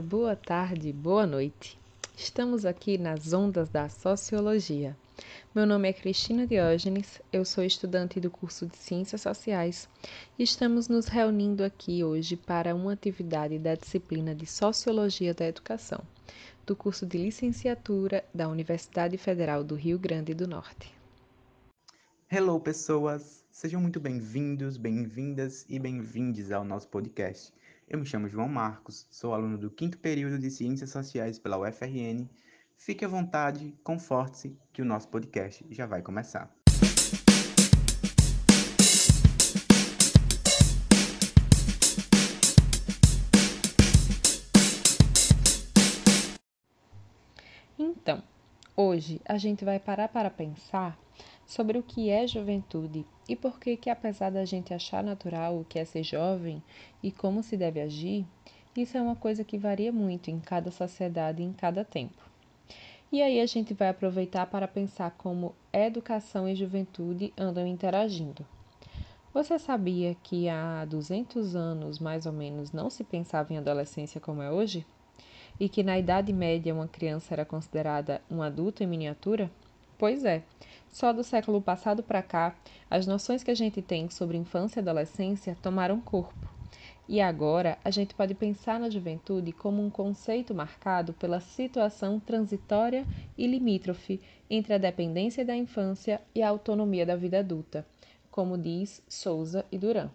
Boa tarde, boa noite. Estamos aqui nas ondas da sociologia. Meu nome é Cristina Diógenes, eu sou estudante do curso de Ciências Sociais e estamos nos reunindo aqui hoje para uma atividade da disciplina de Sociologia da Educação, do curso de licenciatura da Universidade Federal do Rio Grande do Norte. Hello, pessoas! Sejam muito bem-vindos, bem-vindas e bem-vindes ao nosso podcast. Eu me chamo João Marcos, sou aluno do quinto período de Ciências Sociais pela UFRN. Fique à vontade, conforte-se, que o nosso podcast já vai começar. Então, hoje a gente vai parar para pensar sobre o que é juventude e por que que apesar da gente achar natural o que é ser jovem e como se deve agir, isso é uma coisa que varia muito em cada sociedade e em cada tempo. E aí a gente vai aproveitar para pensar como educação e juventude andam interagindo. Você sabia que há 200 anos, mais ou menos, não se pensava em adolescência como é hoje? E que na Idade Média uma criança era considerada um adulto em miniatura? Pois é, só do século passado para cá, as noções que a gente tem sobre infância e adolescência tomaram corpo. E agora a gente pode pensar na juventude como um conceito marcado pela situação transitória e limítrofe entre a dependência da infância e a autonomia da vida adulta, como diz Souza e Duran.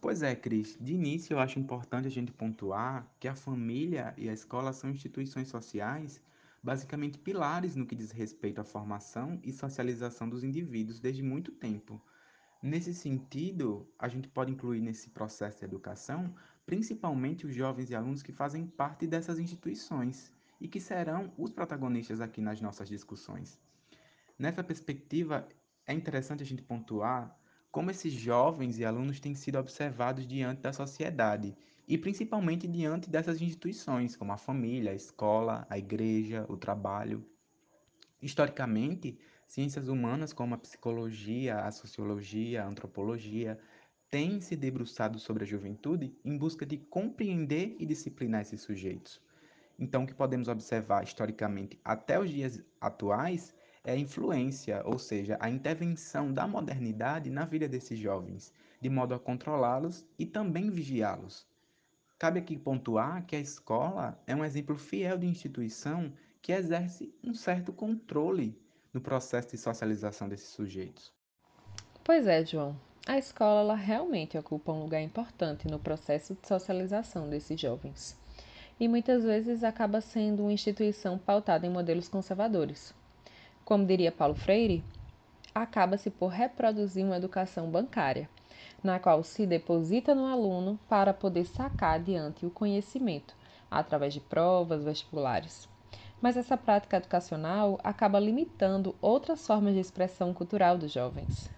Pois é, Cris. De início, eu acho importante a gente pontuar que a família e a escola são instituições sociais basicamente pilares no que diz respeito à formação e socialização dos indivíduos desde muito tempo. Nesse sentido, a gente pode incluir nesse processo de educação principalmente os jovens e alunos que fazem parte dessas instituições e que serão os protagonistas aqui nas nossas discussões. Nessa perspectiva, é interessante a gente pontuar como esses jovens e alunos têm sido observados diante da sociedade e principalmente diante dessas instituições, como a família, a escola, a igreja, o trabalho. Historicamente, ciências humanas como a psicologia, a sociologia, a antropologia têm se debruçado sobre a juventude em busca de compreender e disciplinar esses sujeitos. Então, o que podemos observar historicamente até os dias atuais é a influência, ou seja, a intervenção da modernidade na vida desses jovens, de modo a controlá-los e também vigiá-los. Cabe aqui pontuar que a escola é um exemplo fiel de instituição que exerce um certo controle no processo de socialização desses sujeitos. Pois é, João. A escola realmente ocupa um lugar importante no processo de socialização desses jovens. E muitas vezes acaba sendo uma instituição pautada em modelos conservadores. Como diria Paulo Freire, acaba-se por reproduzir uma educação bancária, na qual se deposita no aluno para poder sacar adiante o conhecimento através de provas vestibulares. Mas essa prática educacional acaba limitando outras formas de expressão cultural dos jovens.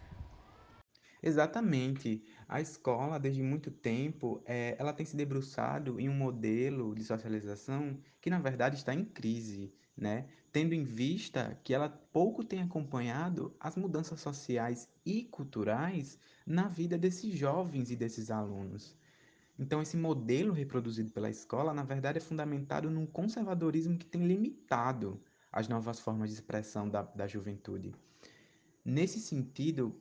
Exatamente. A escola, desde muito tempo, é, ela tem se debruçado em um modelo de socialização que, na verdade, está em crise, né? Tendo em vista que ela pouco tem acompanhado as mudanças sociais e culturais na vida desses jovens e desses alunos. Então, esse modelo reproduzido pela escola, na verdade, é fundamentado num conservadorismo que tem limitado as novas formas de expressão da, da juventude. Nesse sentido,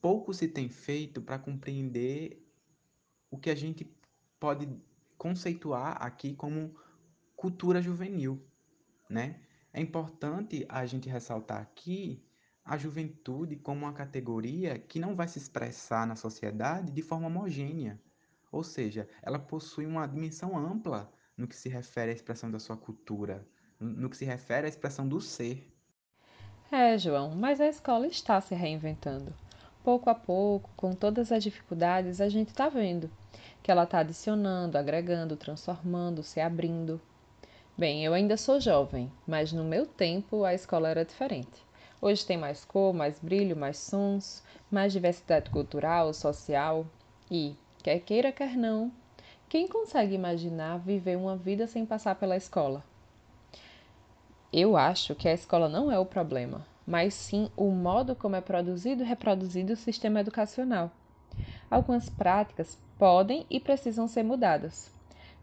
pouco se tem feito para compreender o que a gente pode conceituar aqui como cultura juvenil, né? É importante a gente ressaltar aqui a juventude como uma categoria que não vai se expressar na sociedade de forma homogênea. Ou seja, ela possui uma dimensão ampla no que se refere à expressão da sua cultura, no que se refere à expressão do ser. É, João, mas a escola está se reinventando. Pouco a pouco, com todas as dificuldades, a gente está vendo que ela está adicionando, agregando, transformando, se abrindo. Bem, eu ainda sou jovem, mas no meu tempo a escola era diferente. Hoje tem mais cor, mais brilho, mais sons, mais diversidade cultural, social e, quer queira, quer não, quem consegue imaginar viver uma vida sem passar pela escola? Eu acho que a escola não é o problema, mas sim o modo como é produzido e reproduzido o sistema educacional. Algumas práticas podem e precisam ser mudadas,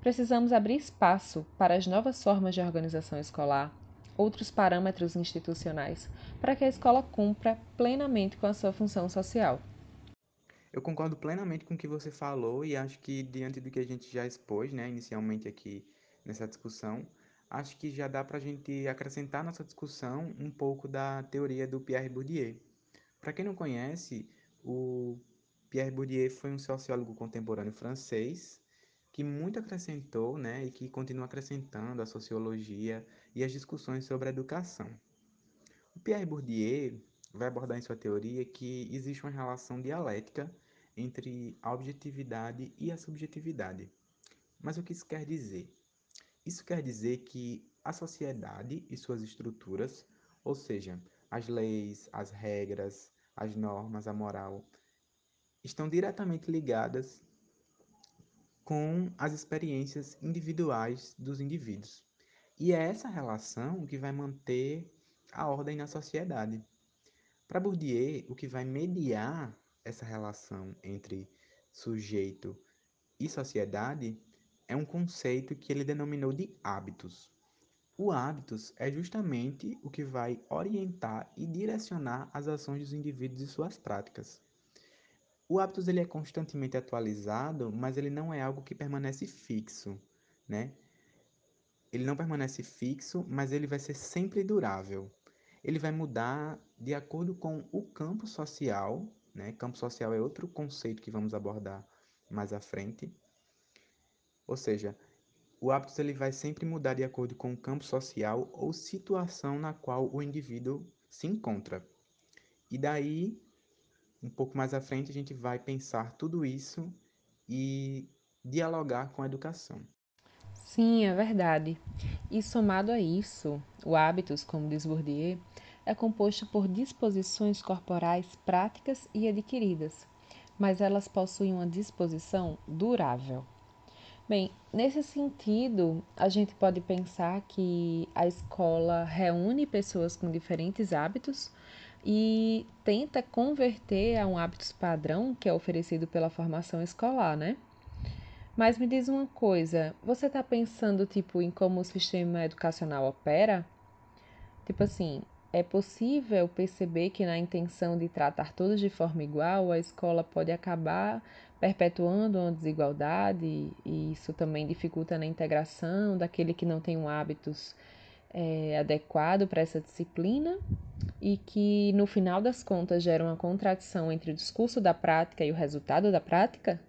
Precisamos abrir espaço para as novas formas de organização escolar, outros parâmetros institucionais, para que a escola cumpra plenamente com a sua função social. Eu concordo plenamente com o que você falou e acho que diante do que a gente já expôs, né, inicialmente aqui nessa discussão, acho que já dá para a gente acrescentar nessa discussão um pouco da teoria do Pierre Bourdieu. Para quem não conhece, o Pierre Bourdieu foi um sociólogo contemporâneo francês que muito acrescentou, né, e que continua acrescentando a sociologia e as discussões sobre a educação. O Pierre Bourdieu vai abordar em sua teoria que existe uma relação dialética entre a objetividade e a subjetividade. Mas o que isso quer dizer? Isso quer dizer que a sociedade e suas estruturas, ou seja, as leis, as regras, as normas, a moral, estão diretamente ligadas com as experiências individuais dos indivíduos. E é essa relação que vai manter a ordem na sociedade. Para Bourdieu, o que vai mediar essa relação entre sujeito e sociedade é um conceito que ele denominou de hábitos. O hábitos é justamente o que vai orientar e direcionar as ações dos indivíduos e suas práticas. O hábitos ele é constantemente atualizado, mas ele não é algo que permanece fixo, né? Ele não permanece fixo, mas ele vai ser sempre durável. Ele vai mudar de acordo com o campo social, né? Campo social é outro conceito que vamos abordar mais à frente. Ou seja, o hábito ele vai sempre mudar de acordo com o campo social ou situação na qual o indivíduo se encontra. E daí, um pouco mais à frente, a gente vai pensar tudo isso e dialogar com a educação. Sim, é verdade. E somado a isso, o hábitos, como diz Bourdieu, é composto por disposições corporais práticas e adquiridas, mas elas possuem uma disposição durável. Bem, nesse sentido, a gente pode pensar que a escola reúne pessoas com diferentes hábitos e tenta converter a um hábito padrão que é oferecido pela formação escolar, né? Mas me diz uma coisa, você está pensando tipo em como o sistema educacional opera? Tipo assim, é possível perceber que na intenção de tratar todos de forma igual, a escola pode acabar perpetuando uma desigualdade e isso também dificulta na integração daquele que não tem um hábitos é, adequado para essa disciplina e que no final das contas gera uma contradição entre o discurso da prática e o resultado da prática?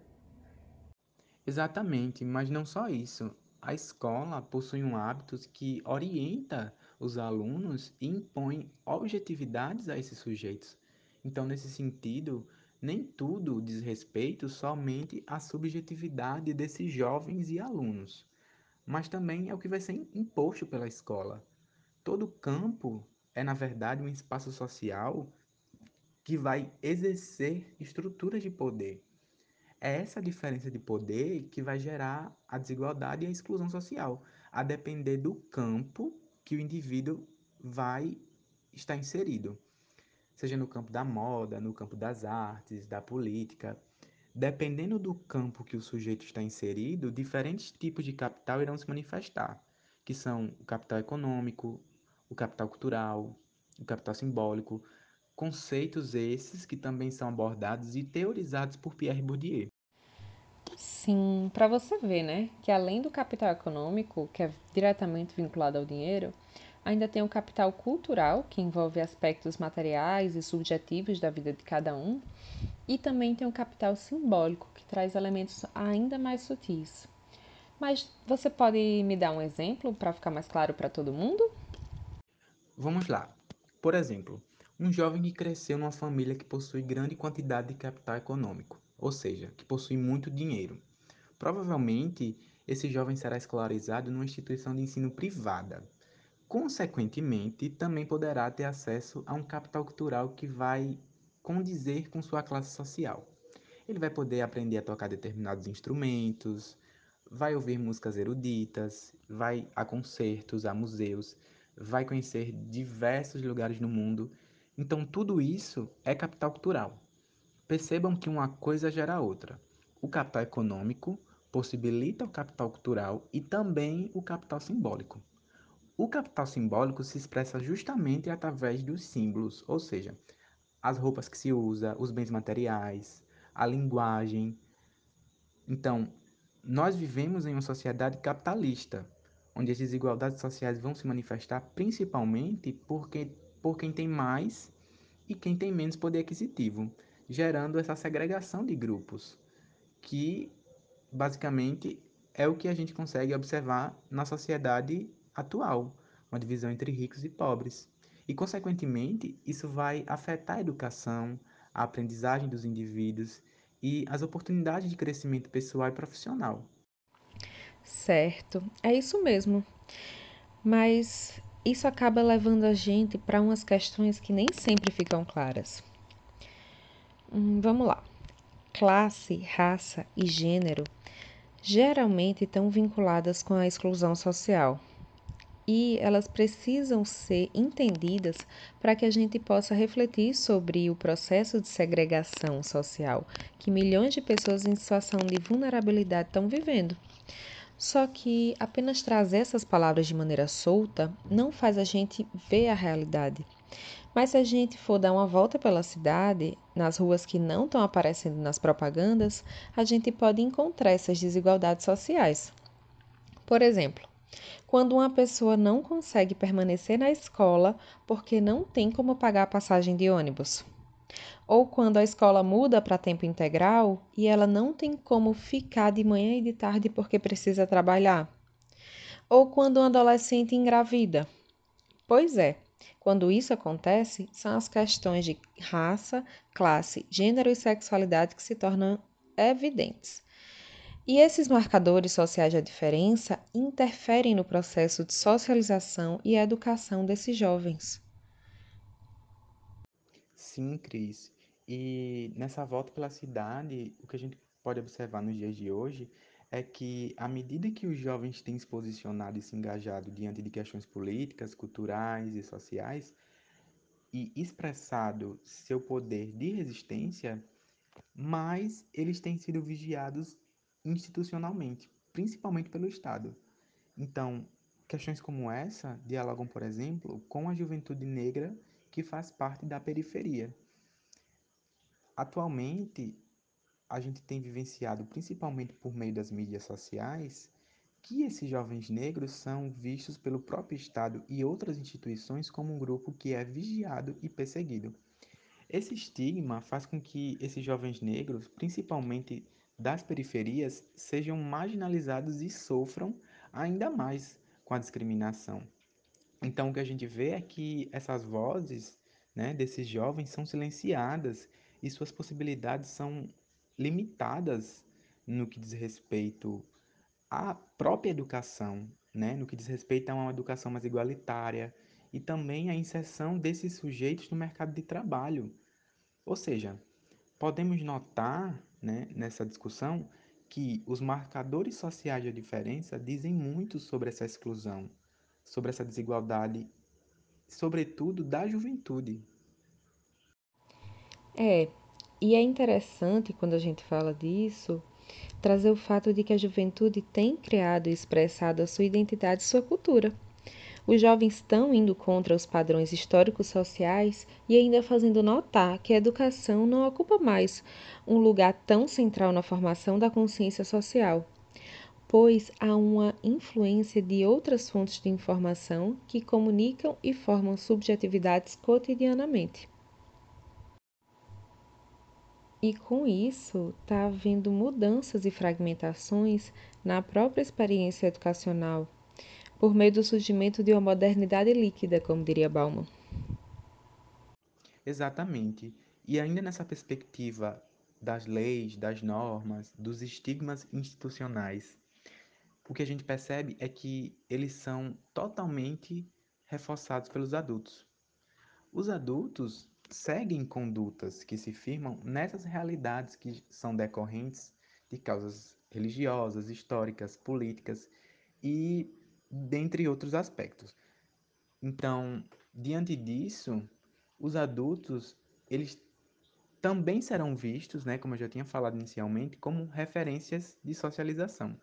Exatamente, mas não só isso. A escola possui um hábito que orienta os alunos e impõe objetividades a esses sujeitos. Então, nesse sentido, nem tudo diz respeito somente à subjetividade desses jovens e alunos, mas também é o que vai ser imposto pela escola. Todo campo é, na verdade, um espaço social que vai exercer estruturas de poder. É essa diferença de poder que vai gerar a desigualdade e a exclusão social, a depender do campo que o indivíduo vai estar inserido seja no campo da moda, no campo das artes, da política. Dependendo do campo que o sujeito está inserido, diferentes tipos de capital irão se manifestar, que são o capital econômico, o capital cultural, o capital simbólico, conceitos esses que também são abordados e teorizados por Pierre Bourdieu. Sim, para você ver, né, que além do capital econômico, que é diretamente vinculado ao dinheiro, Ainda tem o capital cultural, que envolve aspectos materiais e subjetivos da vida de cada um, e também tem o capital simbólico, que traz elementos ainda mais sutis. Mas você pode me dar um exemplo para ficar mais claro para todo mundo? Vamos lá. Por exemplo, um jovem que cresceu numa família que possui grande quantidade de capital econômico, ou seja, que possui muito dinheiro. Provavelmente, esse jovem será escolarizado numa instituição de ensino privada, Consequentemente, também poderá ter acesso a um capital cultural que vai condizer com sua classe social. Ele vai poder aprender a tocar determinados instrumentos, vai ouvir músicas eruditas, vai a concertos, a museus, vai conhecer diversos lugares no mundo. Então, tudo isso é capital cultural. Percebam que uma coisa gera outra. O capital econômico possibilita o capital cultural e também o capital simbólico. O capital simbólico se expressa justamente através dos símbolos, ou seja, as roupas que se usa, os bens materiais, a linguagem. Então, nós vivemos em uma sociedade capitalista, onde as desigualdades sociais vão se manifestar principalmente porque, por quem tem mais e quem tem menos poder aquisitivo, gerando essa segregação de grupos, que basicamente é o que a gente consegue observar na sociedade atual, uma divisão entre ricos e pobres. E, consequentemente, isso vai afetar a educação, a aprendizagem dos indivíduos e as oportunidades de crescimento pessoal e profissional. Certo, é isso mesmo. Mas isso acaba levando a gente para umas questões que nem sempre ficam claras. Hum, vamos lá. Classe, raça e gênero geralmente estão vinculadas com a exclusão social. E elas precisam ser entendidas para que a gente possa refletir sobre o processo de segregação social que milhões de pessoas em situação de vulnerabilidade estão vivendo. Só que apenas trazer essas palavras de maneira solta não faz a gente ver a realidade. Mas se a gente for dar uma volta pela cidade, nas ruas que não estão aparecendo nas propagandas, a gente pode encontrar essas desigualdades sociais. Por exemplo, quando uma pessoa não consegue permanecer na escola porque não tem como pagar a passagem de ônibus. Ou quando a escola muda para tempo integral e ela não tem como ficar de manhã e de tarde porque precisa trabalhar. Ou quando um adolescente engravida. Pois é, quando isso acontece, são as questões de raça, classe, gênero e sexualidade que se tornam evidentes. E esses marcadores sociais de diferença interferem no processo de socialização e educação desses jovens. Sim, Cris. E nessa volta pela cidade, o que a gente pode observar nos dias de hoje é que, à medida que os jovens têm se posicionado e se engajado diante de questões políticas, culturais e sociais, e expressado seu poder de resistência, mais eles têm sido vigiados institucionalmente, principalmente pelo Estado. Então, questões como essa dialogam, por exemplo, com a juventude negra que faz parte da periferia. Atualmente, a gente tem vivenciado, principalmente por meio das mídias sociais, que esses jovens negros são vistos pelo próprio Estado e outras instituições como um grupo que é vigiado e perseguido. Esse estigma faz com que esses jovens negros, principalmente das periferias, sejam marginalizados e sofram ainda mais com a discriminação. Então, o que a gente vê é que essas vozes né, desses jovens são silenciadas e suas possibilidades são limitadas no que diz respeito à própria educação, né? no que diz respeito a uma educação mais igualitária e também a inserção desses sujeitos no mercado de trabalho. Ou seja, podemos notar né, nessa discussão que os marcadores sociais de diferença dizem muito sobre essa exclusão, sobre essa desigualdade, sobretudo da juventude. É, e é interessante, quando a gente fala disso, trazer o fato de que a juventude tem criado e expressado a sua identidade e sua cultura. Os jovens estão indo contra os padrões históricos sociais e ainda fazendo notar que a educação não ocupa mais um lugar tão central na formação da consciência social, pois há uma influência de outras fontes de informação que comunicam e formam subjetividades cotidianamente. E com isso, está havendo mudanças e fragmentações na própria experiência educacional, por meio do surgimento de uma modernidade líquida, como diria Bauman. Exatamente. E ainda nessa perspectiva das leis, das normas, dos estigmas institucionais, o que a gente percebe é que eles são totalmente reforçados pelos adultos. Os adultos seguem condutas que se firmam nessas realidades que são decorrentes de causas religiosas, históricas, políticas e dentre outros aspectos. Então, diante disso, os adultos eles também serão vistos, né, como eu já tinha falado inicialmente, como referências de socialização.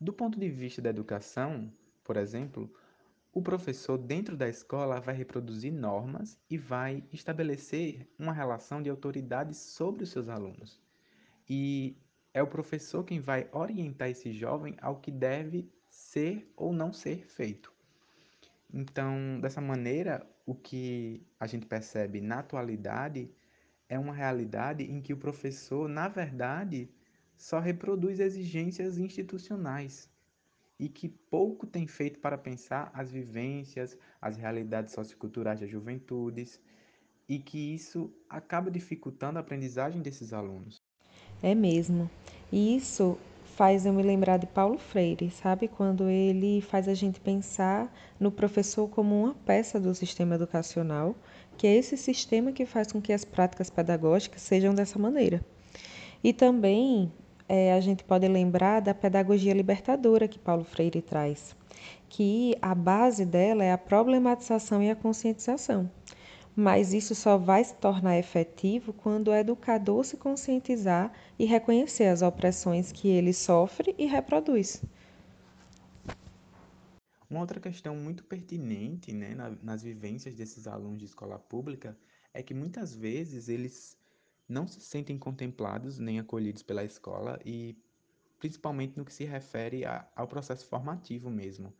Do ponto de vista da educação, por exemplo, o professor dentro da escola vai reproduzir normas e vai estabelecer uma relação de autoridade sobre os seus alunos. E é o professor quem vai orientar esse jovem ao que deve ser ou não ser feito. Então, dessa maneira, o que a gente percebe na atualidade é uma realidade em que o professor, na verdade, só reproduz exigências institucionais e que pouco tem feito para pensar as vivências, as realidades socioculturais das juventudes, e que isso acaba dificultando a aprendizagem desses alunos. É mesmo. E isso faz eu me lembrar de Paulo Freire, sabe? Quando ele faz a gente pensar no professor como uma peça do sistema educacional, que é esse sistema que faz com que as práticas pedagógicas sejam dessa maneira. E também é, a gente pode lembrar da pedagogia libertadora que Paulo Freire traz, que a base dela é a problematização e a conscientização. Mas isso só vai se tornar efetivo quando o educador se conscientizar e reconhecer as opressões que ele sofre e reproduz. Uma outra questão muito pertinente né, nas vivências desses alunos de escola pública é que muitas vezes eles não se sentem contemplados nem acolhidos pela escola e principalmente no que se refere a, ao processo formativo mesmo.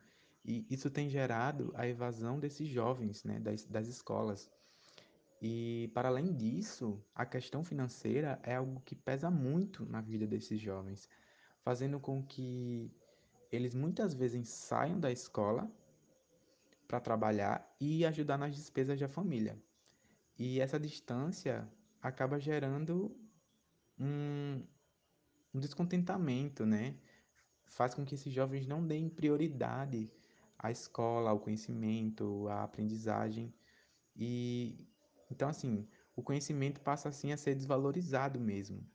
E isso tem gerado a evasão desses jovens né, das, das escolas. E, para além disso, a questão financeira é algo que pesa muito na vida desses jovens, fazendo com que eles muitas vezes saiam da escola para trabalhar e ajudar nas despesas da família. E essa distância acaba gerando um, um descontentamento, né? Faz com que esses jovens não deem prioridade à escola, ao conhecimento, à aprendizagem. E então assim, o conhecimento passa assim a ser desvalorizado mesmo.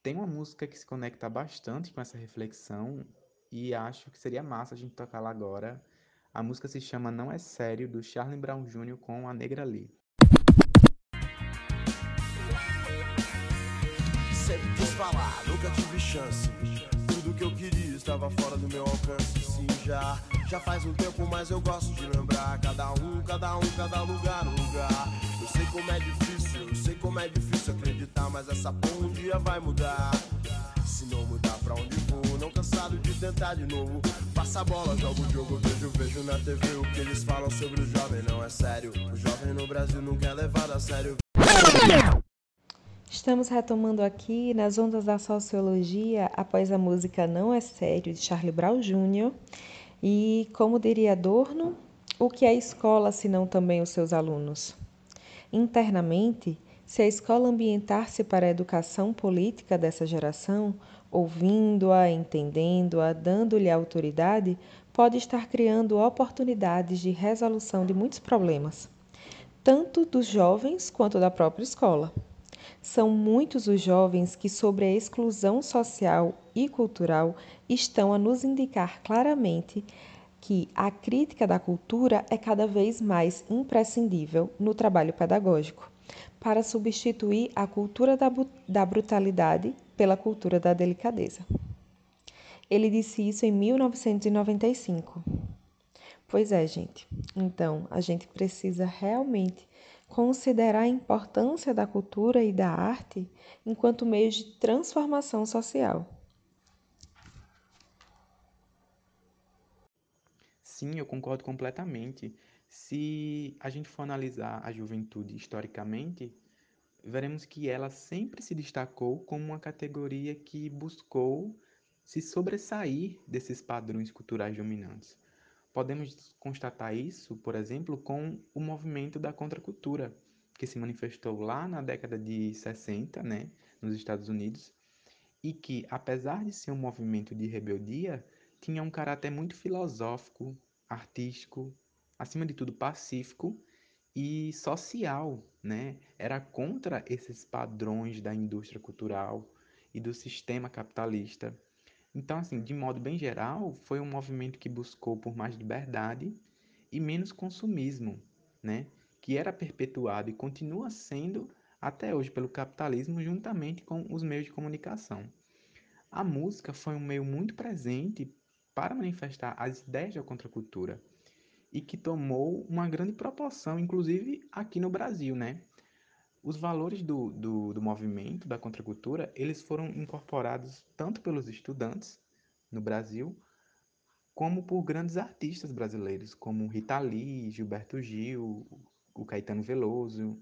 Tem uma música que se conecta bastante com essa reflexão e acho que seria massa a gente tocar lá agora. A música se chama Não é Sério, do Charlie Brown Jr. com a Negra Lee. Nunca tive chance. Tudo que eu queria estava fora do meu alcance. Sim, já, já faz um tempo, mas eu gosto de lembrar. Cada um, cada um, cada lugar, um lugar. Eu sei como é difícil, eu sei como é difícil acreditar, mas essa porra um dia vai mudar. Se não mudar pra onde vou, não cansado de tentar de novo. Passa a bola, jogo o jogo, vejo, vejo na TV o que eles falam sobre o jovem, não é sério. O jovem no Brasil nunca é levado a sério. Estamos retomando aqui nas ondas da sociologia após a música Não é Sério de Charlie Brown Jr. E, como diria Adorno, o que é escola se não também os seus alunos? Internamente, se a escola ambientar-se para a educação política dessa geração, ouvindo-a, entendendo-a, dando-lhe autoridade, pode estar criando oportunidades de resolução de muitos problemas, tanto dos jovens quanto da própria escola. São muitos os jovens que, sobre a exclusão social e cultural, estão a nos indicar claramente que a crítica da cultura é cada vez mais imprescindível no trabalho pedagógico, para substituir a cultura da, da brutalidade pela cultura da delicadeza. Ele disse isso em 1995. Pois é, gente. Então, a gente precisa realmente considerar a importância da cultura e da arte enquanto meios de transformação social. Sim, eu concordo completamente. Se a gente for analisar a juventude historicamente, veremos que ela sempre se destacou como uma categoria que buscou se sobressair desses padrões culturais dominantes. Podemos constatar isso, por exemplo, com o movimento da contracultura, que se manifestou lá na década de 60, né, nos Estados Unidos, e que, apesar de ser um movimento de rebeldia, tinha um caráter muito filosófico, artístico, acima de tudo pacífico e social, né? Era contra esses padrões da indústria cultural e do sistema capitalista então, assim, de modo bem geral, foi um movimento que buscou por mais liberdade e menos consumismo, né? Que era perpetuado e continua sendo até hoje pelo capitalismo, juntamente com os meios de comunicação. A música foi um meio muito presente para manifestar as ideias da contracultura e que tomou uma grande proporção, inclusive aqui no Brasil, né? Os valores do, do, do movimento da contracultura, eles foram incorporados tanto pelos estudantes no Brasil, como por grandes artistas brasileiros, como Rita Lee, Gilberto Gil, o Caetano Veloso,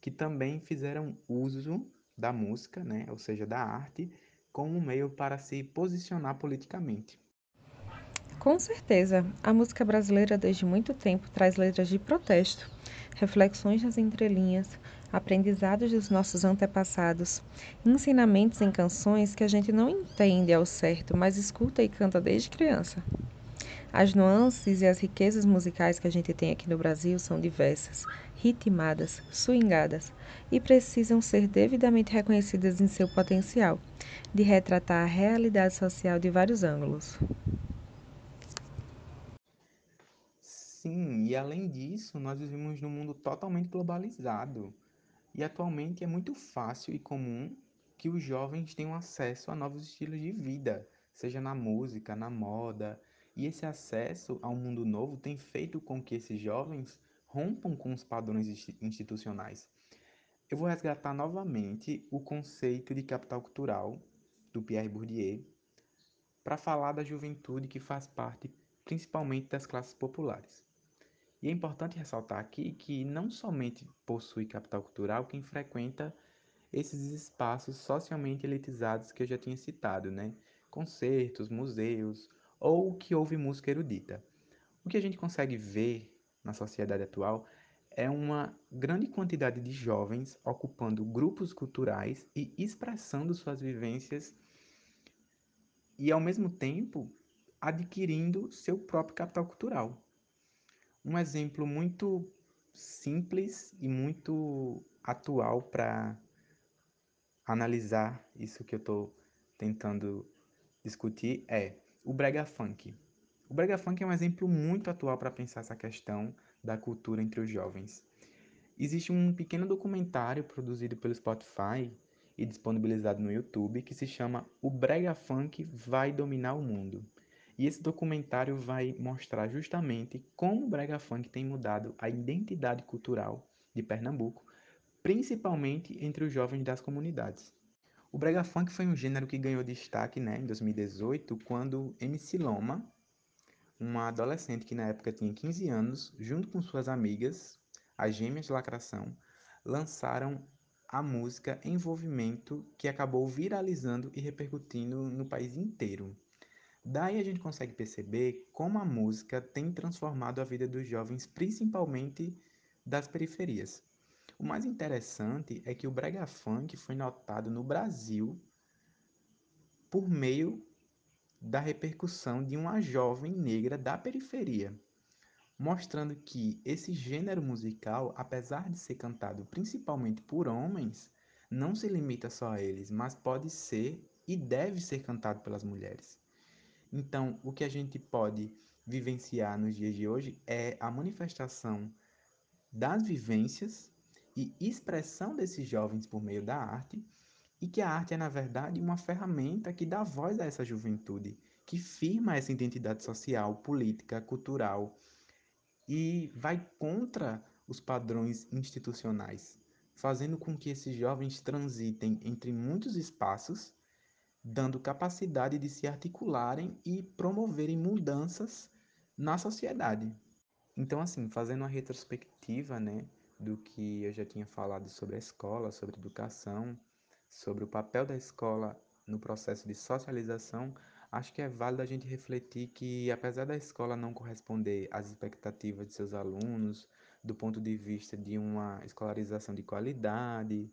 que também fizeram uso da música, né, ou seja, da arte, como um meio para se posicionar politicamente. Com certeza, a música brasileira desde muito tempo traz letras de protesto, reflexões nas entrelinhas, aprendizados dos nossos antepassados, ensinamentos em canções que a gente não entende ao certo, mas escuta e canta desde criança. As nuances e as riquezas musicais que a gente tem aqui no Brasil são diversas, ritmadas, swingadas e precisam ser devidamente reconhecidas em seu potencial de retratar a realidade social de vários ângulos. Sim, e além disso, nós vivemos num mundo totalmente globalizado. E atualmente é muito fácil e comum que os jovens tenham acesso a novos estilos de vida, seja na música, na moda. E esse acesso a um mundo novo tem feito com que esses jovens rompam com os padrões institucionais. Eu vou resgatar novamente o conceito de capital cultural do Pierre Bourdieu para falar da juventude que faz parte principalmente das classes populares. E é importante ressaltar aqui que não somente possui capital cultural quem frequenta esses espaços socialmente elitizados que eu já tinha citado, né? Concertos, museus ou que ouve música erudita. O que a gente consegue ver na sociedade atual é uma grande quantidade de jovens ocupando grupos culturais e expressando suas vivências e, ao mesmo tempo, adquirindo seu próprio capital cultural. Um exemplo muito simples e muito atual para analisar isso que eu estou tentando discutir é o brega funk. O brega funk é um exemplo muito atual para pensar essa questão da cultura entre os jovens. Existe um pequeno documentário produzido pelo Spotify e disponibilizado no YouTube que se chama O Brega Funk Vai Dominar o Mundo. E esse documentário vai mostrar justamente como o brega funk tem mudado a identidade cultural de Pernambuco, principalmente entre os jovens das comunidades. O brega funk foi um gênero que ganhou destaque né, em 2018, quando MC Loma, uma adolescente que na época tinha 15 anos, junto com suas amigas, as Gêmeas de Lacração, lançaram a música Envolvimento, que acabou viralizando e repercutindo no país inteiro. Daí a gente consegue perceber como a música tem transformado a vida dos jovens, principalmente das periferias. O mais interessante é que o brega funk foi notado no Brasil por meio da repercussão de uma jovem negra da periferia, mostrando que esse gênero musical, apesar de ser cantado principalmente por homens, não se limita só a eles, mas pode ser e deve ser cantado pelas mulheres. Então, o que a gente pode vivenciar nos dias de hoje é a manifestação das vivências e expressão desses jovens por meio da arte, e que a arte é, na verdade, uma ferramenta que dá voz a essa juventude, que firma essa identidade social, política, cultural e vai contra os padrões institucionais, fazendo com que esses jovens transitem entre muitos espaços dando capacidade de se articularem e promoverem mudanças na sociedade. Então, assim, fazendo uma retrospectiva, né, do que eu já tinha falado sobre a escola, sobre educação, sobre o papel da escola no processo de socialização, acho que é válido a gente refletir que, apesar da escola não corresponder às expectativas de seus alunos, do ponto de vista de uma escolarização de qualidade,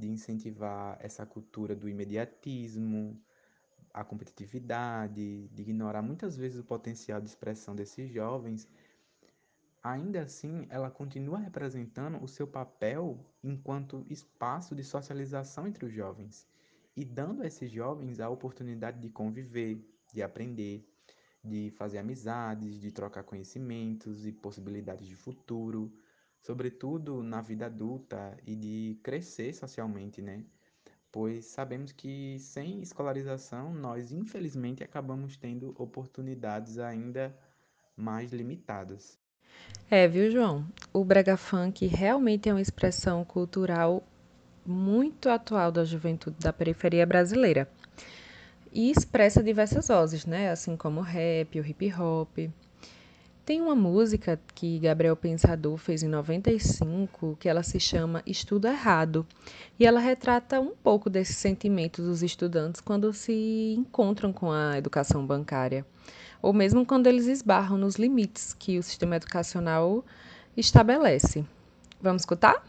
de incentivar essa cultura do imediatismo, a competitividade, de ignorar muitas vezes o potencial de expressão desses jovens, ainda assim ela continua representando o seu papel enquanto espaço de socialização entre os jovens e dando a esses jovens a oportunidade de conviver, de aprender, de fazer amizades, de trocar conhecimentos e possibilidades de futuro, sobretudo na vida adulta e de crescer socialmente, né? Pois sabemos que sem escolarização nós infelizmente acabamos tendo oportunidades ainda mais limitadas. É, viu, João? O brega funk realmente é uma expressão cultural muito atual da juventude da periferia brasileira e expressa diversas vozes, né? Assim como o rap, o hip hop. Tem uma música que Gabriel Pensador fez em 95 que ela se chama Estudo Errado e ela retrata um pouco desse sentimento dos estudantes quando se encontram com a educação bancária ou mesmo quando eles esbarram nos limites que o sistema educacional estabelece. Vamos escutar?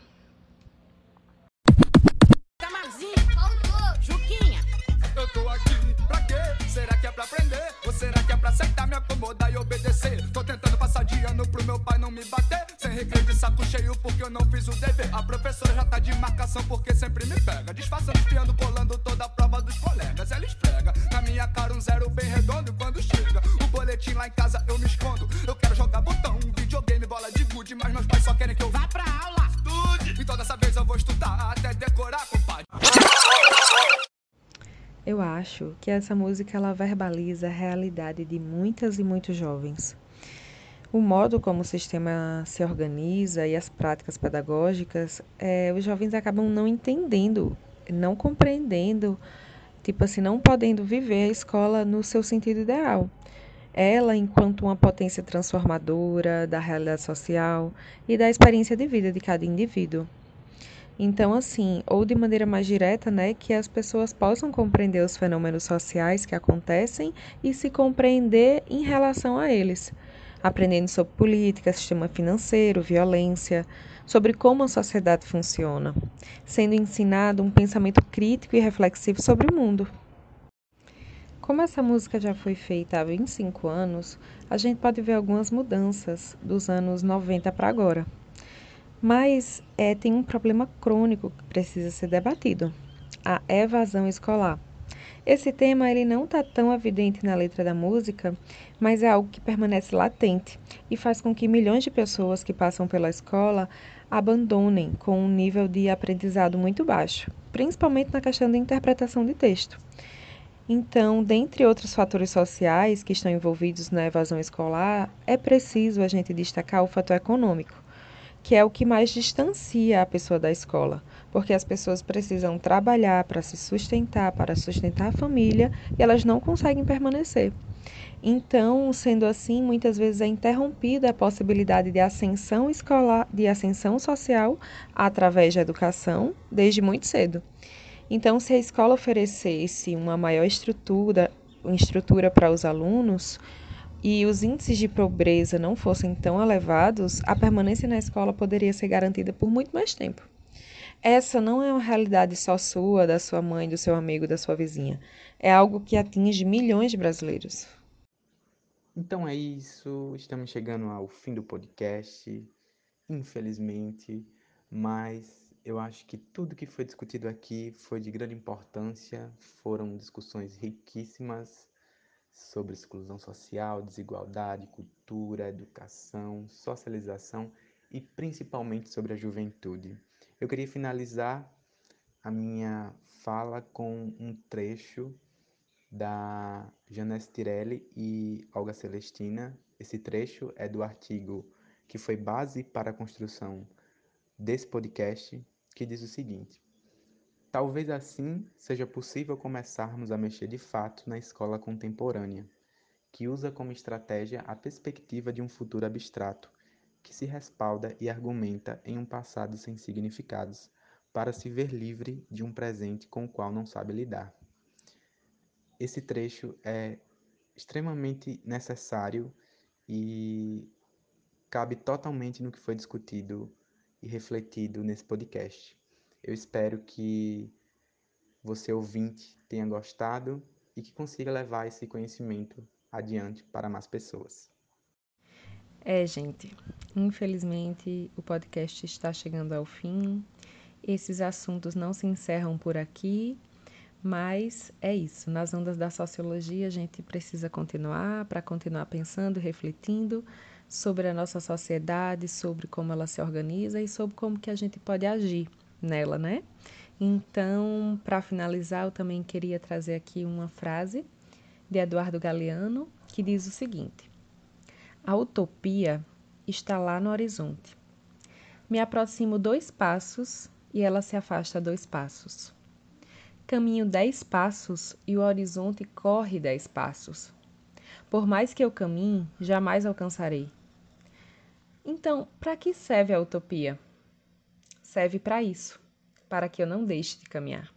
Acomodar e obedecer. Tô tentando passar de ano pro meu pai não me bater. Sem recreio de saco cheio porque eu não fiz o dever. A professora já tá de marcação porque sempre me pega. Disfarçando, espiando, colando toda a prova dos colegas. Ela esfrega na minha cara um zero bem redondo. Quando chega o boletim lá em casa eu me escondo. Eu acho que essa música ela verbaliza a realidade de muitas e muitos jovens. O modo como o sistema se organiza e as práticas pedagógicas, é, os jovens acabam não entendendo, não compreendendo, tipo assim, não podendo viver a escola no seu sentido ideal. Ela, enquanto uma potência transformadora da realidade social e da experiência de vida de cada indivíduo. Então, assim, ou de maneira mais direta, né, que as pessoas possam compreender os fenômenos sociais que acontecem e se compreender em relação a eles, aprendendo sobre política, sistema financeiro, violência, sobre como a sociedade funciona, sendo ensinado um pensamento crítico e reflexivo sobre o mundo. Como essa música já foi feita há 25 anos, a gente pode ver algumas mudanças dos anos 90 para agora. Mas é, tem um problema crônico que precisa ser debatido: a evasão escolar. Esse tema ele não está tão evidente na letra da música, mas é algo que permanece latente e faz com que milhões de pessoas que passam pela escola abandonem com um nível de aprendizado muito baixo, principalmente na questão da interpretação de texto. Então, dentre outros fatores sociais que estão envolvidos na evasão escolar, é preciso a gente destacar o fator econômico que é o que mais distancia a pessoa da escola, porque as pessoas precisam trabalhar para se sustentar, para sustentar a família, e elas não conseguem permanecer. Então, sendo assim, muitas vezes é interrompida a possibilidade de ascensão escolar, de ascensão social através da educação desde muito cedo. Então, se a escola oferecesse uma maior estrutura, estrutura para os alunos, e os índices de pobreza não fossem tão elevados, a permanência na escola poderia ser garantida por muito mais tempo. Essa não é uma realidade só sua, da sua mãe, do seu amigo, da sua vizinha. É algo que atinge milhões de brasileiros. Então é isso, estamos chegando ao fim do podcast, infelizmente, mas eu acho que tudo que foi discutido aqui foi de grande importância, foram discussões riquíssimas sobre exclusão social, desigualdade, cultura, educação, socialização e principalmente sobre a juventude. Eu queria finalizar a minha fala com um trecho da Janesse Tirelli e Olga Celestina. Esse trecho é do artigo que foi base para a construção desse podcast, que diz o seguinte: Talvez assim seja possível começarmos a mexer de fato na escola contemporânea, que usa como estratégia a perspectiva de um futuro abstrato, que se respalda e argumenta em um passado sem significados, para se ver livre de um presente com o qual não sabe lidar. Esse trecho é extremamente necessário e cabe totalmente no que foi discutido e refletido nesse podcast. Eu espero que você ouvinte tenha gostado e que consiga levar esse conhecimento adiante para mais pessoas. É, gente, infelizmente o podcast está chegando ao fim. Esses assuntos não se encerram por aqui, Mas é isso, nas ondas da sociologia a gente precisa continuar para continuar pensando, refletindo sobre a nossa sociedade, sobre como ela se organiza e sobre como que a gente pode agir nela, né? Então, para finalizar, eu também queria trazer aqui uma frase de Eduardo Galeano que diz o seguinte: A utopia está lá no horizonte. Me aproximo dois passos e ela se afasta dois passos. Caminho dez passos e o horizonte corre dez passos. Por mais que eu caminhe, jamais alcançarei. Então, para que serve a utopia? Serve para isso, para que eu não deixe de caminhar.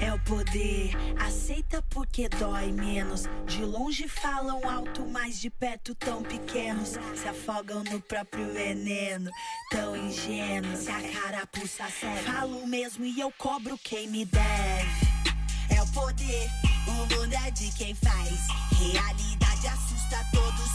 É o poder, aceita porque dói menos. De longe falam alto, mas de perto tão pequenos. Se afogam no próprio veneno, tão ingênuos. Se a carapuça serve, falo mesmo e eu cobro quem me deve. É o poder, o mundo é de quem faz. Realidade assusta todos